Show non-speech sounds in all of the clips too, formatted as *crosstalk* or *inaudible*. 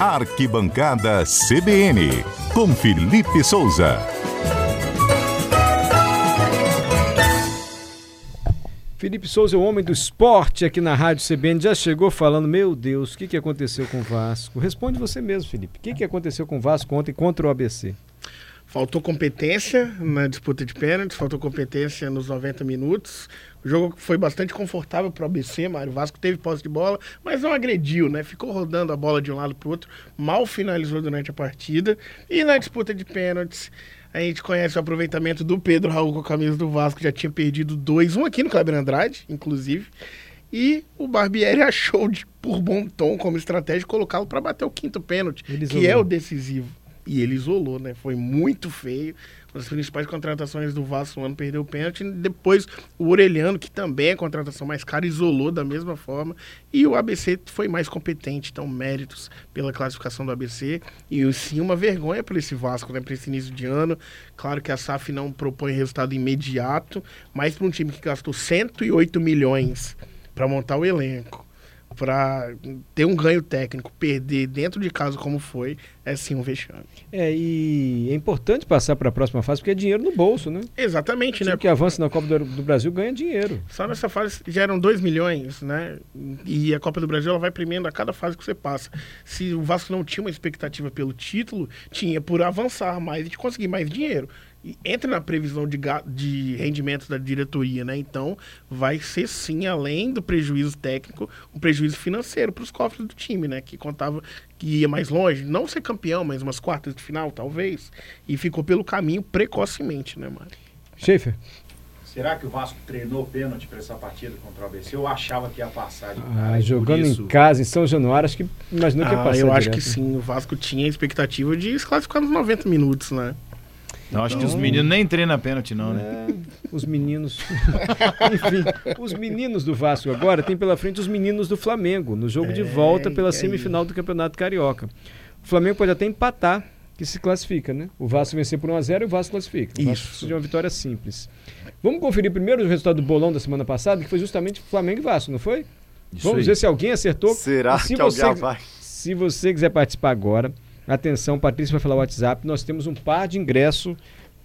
Arquibancada CBN, com Felipe Souza. Felipe Souza é o homem do esporte aqui na Rádio CBN. Já chegou falando, meu Deus, o que, que aconteceu com o Vasco? Responde você mesmo, Felipe. O que, que aconteceu com o Vasco ontem contra o ABC? Faltou competência na disputa de pênaltis, faltou competência nos 90 minutos. O jogo foi bastante confortável para o ABC, Mário Vasco teve posse de bola, mas não agrediu, né? Ficou rodando a bola de um lado para o outro, mal finalizou durante a partida. E na disputa de pênaltis, a gente conhece o aproveitamento do Pedro Raul com a camisa do Vasco, já tinha perdido dois, um aqui no Kleber Andrade, inclusive. E o Barbieri *laughs* achou de, por bom tom, como estratégia, colocá-lo para bater o quinto pênalti, que é o decisivo e ele isolou, né? Foi muito feio. Uma das principais contratações do Vasco no ano perdeu o pênalti. Depois o Orelhano, que também é contratação mais cara, isolou da mesma forma. E o ABC foi mais competente. Então, méritos pela classificação do ABC. E sim, uma vergonha para esse Vasco, né? Para esse início de ano. Claro que a SAF não propõe resultado imediato, mas para um time que gastou 108 milhões para montar o elenco para ter um ganho técnico, perder dentro de casa como foi, é sim um vexame. É, e é importante passar para a próxima fase porque é dinheiro no bolso, né? Exatamente, né? que avança na Copa do, do, Brasil ganha dinheiro. Só nessa fase já eram 2 milhões, né? E a Copa do Brasil ela vai premiando a cada fase que você passa. Se o Vasco não tinha uma expectativa pelo título, tinha por avançar mais e de conseguir mais dinheiro entra na previsão de, de rendimento da diretoria, né? Então, vai ser sim, além do prejuízo técnico, um prejuízo financeiro para os cofres do time, né? Que contava que ia mais longe, não ser campeão, mas umas quartas de final, talvez, e ficou pelo caminho precocemente, né, Mário? Schaefer. Será que o Vasco treinou pênalti para essa partida contra o ABC? Eu achava que ia passar de ah, Jogando isso... em casa, em São Januário, acho que imaginou que ia ah, passar. Eu direto. acho que sim. O Vasco tinha a expectativa de se classificar nos 90 minutos, né? Não, acho então, que os meninos nem treinam pênalti, não, né? É, os meninos. *laughs* Enfim, os meninos do Vasco agora tem pela frente os meninos do Flamengo, no jogo é, de volta pela é semifinal do Campeonato Carioca. O Flamengo pode até empatar, que se classifica, né? O Vasco vencer por 1x0 e o Vasco classifica. O Vasco Isso. de uma vitória simples. Vamos conferir primeiro o resultado do bolão da semana passada, que foi justamente Flamengo e Vasco, não foi? Isso Vamos aí. ver se alguém acertou. Será se que você, alguém vai? Se você quiser participar agora, Atenção, Patrícia vai falar o WhatsApp. Nós temos um par de ingresso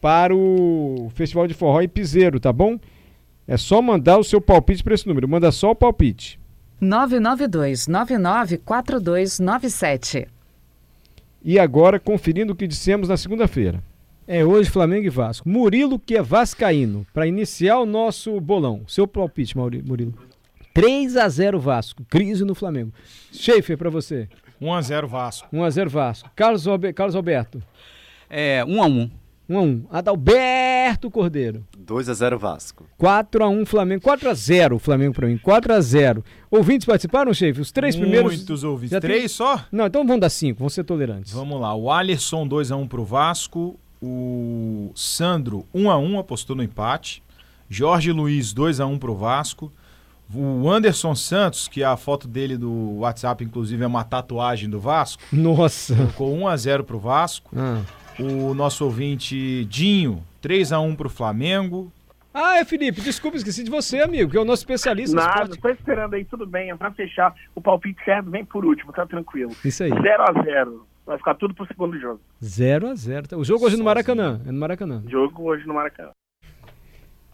para o Festival de Forró em Piseiro, tá bom? É só mandar o seu palpite para esse número. Manda só o palpite. 992-994297. E agora, conferindo o que dissemos na segunda-feira. É hoje Flamengo e Vasco. Murilo, que é vascaíno, para iniciar o nosso bolão. Seu palpite, Murilo. 3 a 0 Vasco. Crise no Flamengo. Schaefer, para você. 1 a 0 Vasco. 1 a 0 Vasco. Carlos, Carlos Alberto. É, 1 a 1. 1 a 1. Adalberto Cordeiro. 2 a 0 Vasco. 4 a 1 Flamengo. 4 a 0 Flamengo para mim. 4 a 0. Ouvintes participaram, chefe? Os três Muitos primeiros. Muitos ouvintes. Três tem... só? Não, então vamos dar 5, vamos ser tolerantes. Vamos lá. O Alisson 2 a 1 pro Vasco. O Sandro 1 a 1 apostou no empate. Jorge Luiz 2 a 1 pro Vasco. O Anderson Santos, que a foto dele do WhatsApp, inclusive, é uma tatuagem do Vasco. Nossa. Colocou 1 a 0 pro Vasco. Ah. O nosso ouvinte Dinho, 3 a 1 pro Flamengo. Ah, é Felipe, desculpa, esqueci de você, amigo, que é o nosso especialista. Nada, tô esperando aí, tudo bem. É pra fechar o palpite certo, vem por último, tá tranquilo. Isso aí. 0 a 0 Vai ficar tudo pro segundo jogo. 0 a 0 O jogo hoje no Maracanã. É no Maracanã. Jogo hoje no Maracanã.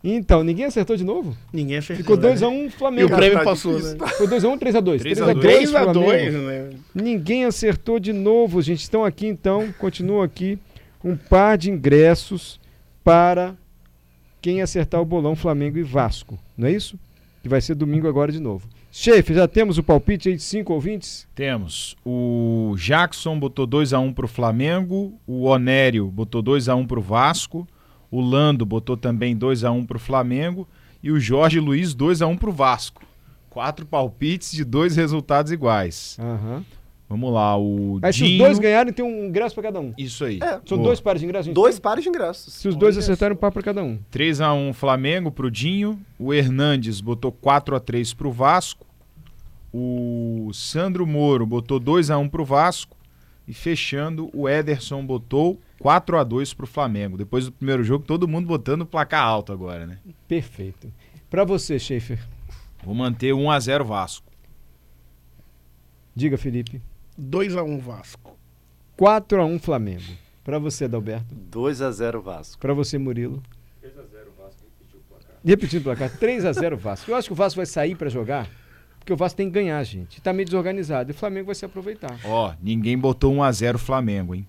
Então, ninguém acertou de novo? Ninguém acertou. Ficou 2x1 né? um, Flamengo. E o prêmio passou, né? Ficou 2x1 3x2. 3x2, né? Ninguém acertou de novo, gente. Estão aqui então, continua aqui um par de ingressos para quem acertar o bolão Flamengo e Vasco. Não é isso? Que vai ser domingo agora de novo. Chefe, já temos o palpite aí de cinco ouvintes? Temos. O Jackson botou 2x1 para o Flamengo. O Onério botou 2x1 para o Vasco. O Lando botou também 2 a 1 para o Flamengo e o Jorge Luiz 2 a 1 para o Vasco. Quatro palpites de dois resultados iguais. Uhum. Vamos lá, o Mas Dinho... se os dois ganharem, tem um ingresso para cada um. Isso aí. É. São Boa. dois pares de ingressos? Dois tem? pares de ingressos. Se os dois acertarem, um par para cada um. 3 a 1 Flamengo pro Dinho. O Hernandes botou 4 a 3 pro Vasco. O Sandro Moro botou 2 a 1 pro Vasco. E fechando, o Ederson botou 4 a 2 para o Flamengo. Depois do primeiro jogo, todo mundo botando placar alto agora, né? Perfeito. Para você, Schaefer? Vou manter 1 a 0 Vasco. Diga, Felipe. 2x1 Vasco. 4 a 1 Flamengo. Pra você, Dalberto. 2 a 0 Vasco. Pra você, Murilo. 3 a 0 Vasco. Repetindo o placar. 3 a 0 Vasco. Eu acho que o Vasco vai sair pra jogar, porque o Vasco tem que ganhar, gente. Tá meio desorganizado. E o Flamengo vai se aproveitar. Ó, ninguém botou 1 a 0 Flamengo, hein?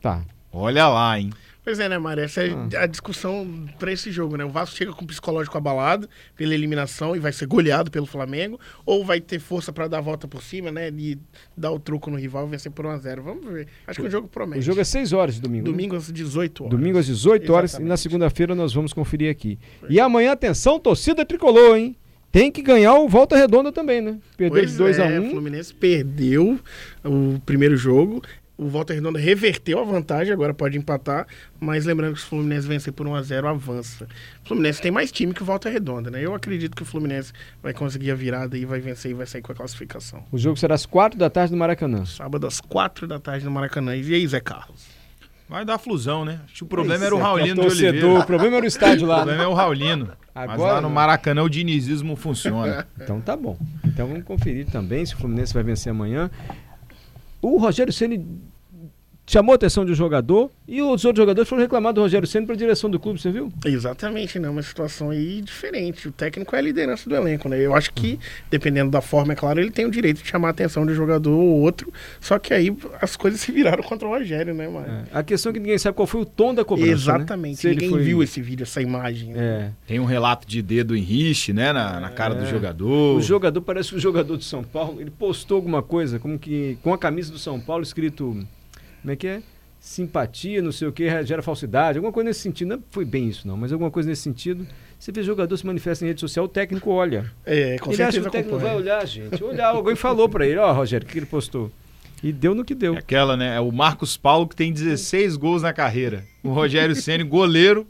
Tá. Olha lá, hein? Pois é, né, Mário? Essa é Ah. a discussão pra esse jogo, né? O Vasco chega com o psicológico abalado pela eliminação e vai ser goleado pelo Flamengo, ou vai ter força pra dar a volta por cima, né? E dar o truco no rival e vencer por 1x0. Vamos ver. Acho que o jogo promete. O jogo é 6 horas de domingo. né? domingo às 18 horas. Domingo às 18 horas e na Exatamente. segunda-feira nós vamos conferir aqui. E amanhã, atenção, torcida tricolor, hein? Tem que ganhar o Volta Redonda também, né? Perdeu Pois de 2 a é, 1 O Fluminense perdeu o primeiro jogo. O Volta Redonda reverteu a vantagem, agora pode empatar. Mas lembrando que se o Fluminense vencer por 1x0, avança. O Fluminense tem mais time que o Volta Redonda, né? Eu acredito que o Fluminense vai conseguir a virada e vai vencer e vai sair com a classificação. O jogo será às 4 da tarde no Maracanã. Sábado às 4 da tarde no Maracanã. E aí, Zé Carlos? Vai dar flusão, né? Acho que o problema Pois era o é, Raulino de torcedor, Oliveira. O problema era o estádio O lá. problema né? é o Raulino. Mas Agora lá no. Maracanã o dinizismo funciona. *laughs* Então tá bom. Então vamos conferir também se o Fluminense vai vencer amanhã. O Rogério Ceni chamou a atenção de um jogador e os outros jogadores foram reclamar do Rogério Ceni para a direção do clube, você viu? Exatamente, né? Uma situação aí diferente. O técnico é a liderança do elenco, né? Eu acho que, dependendo da forma, é claro, ele tem o direito de chamar a atenção de um jogador ou outro. Só que aí as coisas se viraram contra o Rogério, né, mano? A questão é que ninguém sabe qual foi o tom da cobrança. né? Exatamente. Ele Ninguém foi- viu esse vídeo, essa imagem. né? É. Tem um relato de dedo em riche, né? Na, na cara do É. jogador. O jogador parece um jogador de São Paulo. Ele postou alguma coisa, como que com a camisa do São Paulo escrito, como é que é? Simpatia, não sei o que, gera falsidade, alguma coisa nesse sentido. Não foi bem isso, não, mas alguma coisa nesse sentido. Você vê jogador se manifesta em rede social, o técnico olha. É, com ele acha que o técnico acompanha. vai olhar, gente. Olhar, alguém falou pra ele, ó, Rogério, o que ele postou? E deu no que deu. É Aquela, né? É o Marcos Paulo que tem 16 gols na carreira. O Rogério Ceni, goleiro,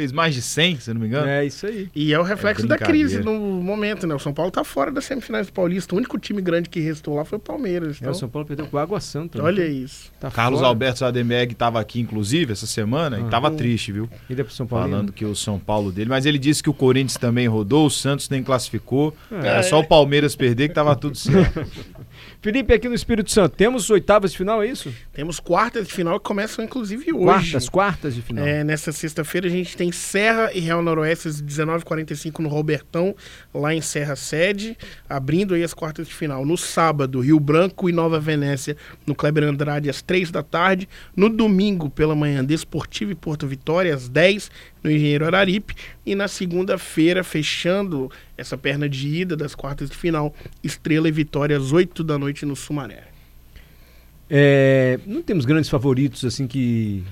fez mais de 100, se não me engano. É isso aí. E é o reflexo da brincadeira. crise no momento, né? O São Paulo tá fora das semifinais do Paulista. O único time grande que restou lá foi o Palmeiras. É, Então, o São Paulo perdeu com a Água Santa. né? olha isso. Tá Carlos fora. Alberto Sademeg estava aqui, inclusive, essa semana, e Ah. tava triste, viu? Ida pro São Paulo. Falando que o São Paulo dele. Mas ele disse que o Corinthians também rodou, o Santos nem classificou. É. Era só o Palmeiras perder que tava tudo certo. *laughs* Felipe, aqui no Espírito Santo, temos oitavas de final, é isso? Temos quartas de final que começam, inclusive, hoje. Quartas, quartas de final. É, nessa sexta-feira a gente tem Serra e Real Noroeste às 19h45 no Robertão, lá em Serra Sede, abrindo aí as quartas de final. No sábado, Rio Branco e Nova Venécia no Kleber Andrade às 3 da tarde. No domingo, pela manhã, Desportivo e Porto Vitória às 10 no Engenheiro Araripe. E na segunda-feira, fechando essa perna de ida das quartas de final, Estrela e Vitória às 8 da noite no Sumaré. É, não temos grandes favoritos assim que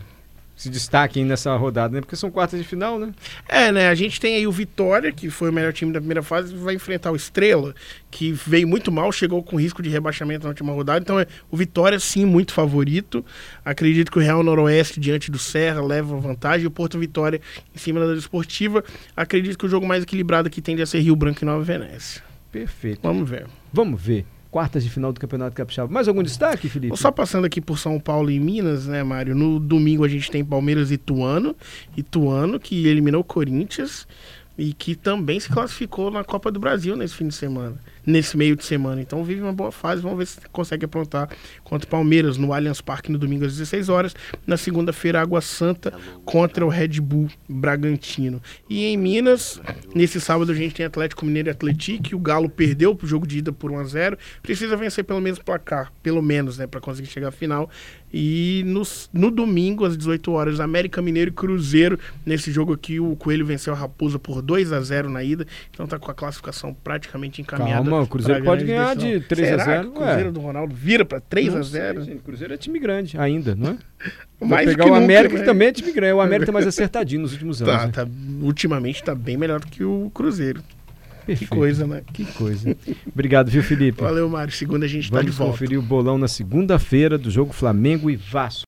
se destaquem nessa rodada, né? Porque são quartas de final, né? É, né? A gente tem aí o Vitória, que foi o melhor time da primeira fase, vai enfrentar o Estrela, que veio muito mal, chegou com risco de rebaixamento na última rodada. Então, é, o Vitória, sim, muito favorito. Acredito que o Real Noroeste, diante do Serra, leva vantagem. O Porto Vitória, em cima da Desportiva. Acredito que o jogo mais equilibrado aqui tende a ser Rio Branco e Nova Venécia. Perfeito. Vamos ver. Vamos ver. Quartas de final do Campeonato Capixaba. Mais algum destaque, Felipe? Só passando aqui por São Paulo e Minas, né, Mário? No domingo a gente tem Palmeiras e Ituano. Ituano, que eliminou o Corinthians e que também se classificou na Copa do Brasil nesse fim de semana, nesse meio de semana. Então vive uma boa fase, vamos ver se consegue aprontar contra o Palmeiras no Allianz Parque no domingo às 16 horas. Na segunda-feira, Água Santa contra o Red Bull Bragantino. E em Minas, nesse sábado a gente tem Atlético Mineiro e Atlético. O Galo perdeu pro jogo de ida por 1 a 0 Precisa vencer pelo menos placar, pelo menos, né, para conseguir chegar à final. E no, no domingo, às 18 horas, América Mineiro e Cruzeiro. Nesse jogo aqui, o Coelho venceu a Raposa por 2 a 0 na ida. Então tá com a classificação praticamente encaminhada. Calma, o Cruzeiro pode ganhar decisão. de 3 a Será 0? que o Cruzeiro Ué. do Ronaldo vira para 3 a Não sei, 0 gente. O Cruzeiro é time grande ainda, não é? *laughs* Mais pegar que o nunca, América, né? que também é time grande. O América tá mais acertadinho nos últimos *laughs* anos. Tá, né? tá, ultimamente tá bem melhor do que o Cruzeiro. Que Perfeito. coisa, né? Que coisa. Obrigado, viu, Felipe? Valeu, Mário. Segunda a gente tá de Vamos volta. conferir o bolão na segunda-feira do jogo Flamengo e Vasco.